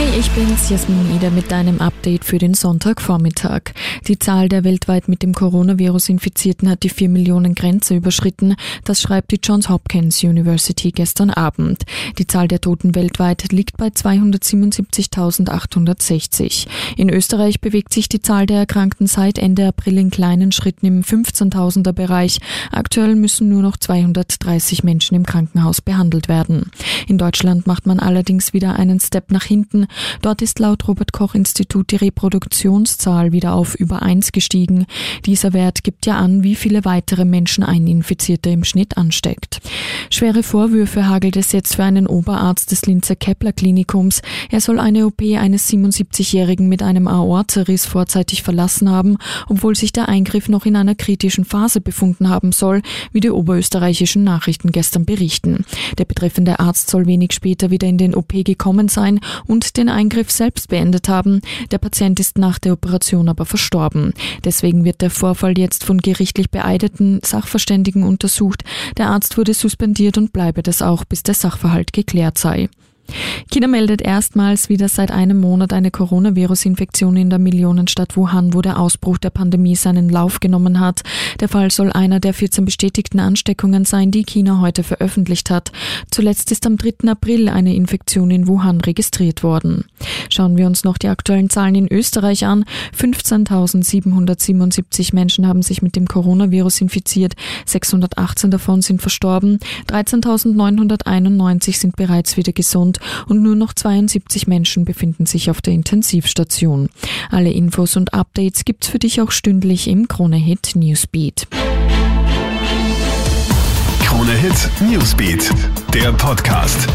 Hey, ich bin's, Jasmin Ida mit deinem Update für den Sonntagvormittag. Die Zahl der weltweit mit dem Coronavirus Infizierten hat die 4 Millionen Grenze überschritten. Das schreibt die Johns Hopkins University gestern Abend. Die Zahl der Toten weltweit liegt bei 277.860. In Österreich bewegt sich die Zahl der Erkrankten seit Ende April in kleinen Schritten im 15.000er Bereich. Aktuell müssen nur noch 230 Menschen im Krankenhaus behandelt werden. In Deutschland macht man allerdings wieder einen Step nach hinten. Dort ist laut Robert Koch Institut die Reproduktionszahl wieder auf über eins gestiegen. Dieser Wert gibt ja an, wie viele weitere Menschen ein Infizierter im Schnitt ansteckt. Schwere Vorwürfe hagelt es jetzt für einen Oberarzt des Linzer Kepler Klinikums. Er soll eine OP eines 77-Jährigen mit einem Aortariss vorzeitig verlassen haben, obwohl sich der Eingriff noch in einer kritischen Phase befunden haben soll, wie die oberösterreichischen Nachrichten gestern berichten. Der betreffende Arzt soll wenig später wieder in den OP gekommen sein und den Eingriff selbst beendet haben. Der Patient ist nach der Operation aber verstorben. Deswegen wird der Vorfall jetzt von gerichtlich beeideten Sachverständigen untersucht. Der Arzt wurde suspendiert und bleibe das auch, bis der Sachverhalt geklärt sei. China meldet erstmals wieder seit einem Monat eine Coronavirus-Infektion in der Millionenstadt Wuhan, wo der Ausbruch der Pandemie seinen Lauf genommen hat. Der Fall soll einer der 14 bestätigten Ansteckungen sein, die China heute veröffentlicht hat. Zuletzt ist am 3. April eine Infektion in Wuhan registriert worden. Schauen wir uns noch die aktuellen Zahlen in Österreich an. 15.777 Menschen haben sich mit dem Coronavirus infiziert, 618 davon sind verstorben, 13.991 sind bereits wieder gesund und nur noch 72 Menschen befinden sich auf der Intensivstation. Alle Infos und Updates gibt's für dich auch stündlich im Kronehit Newsbeat. Kronehit Newsbeat, der Podcast.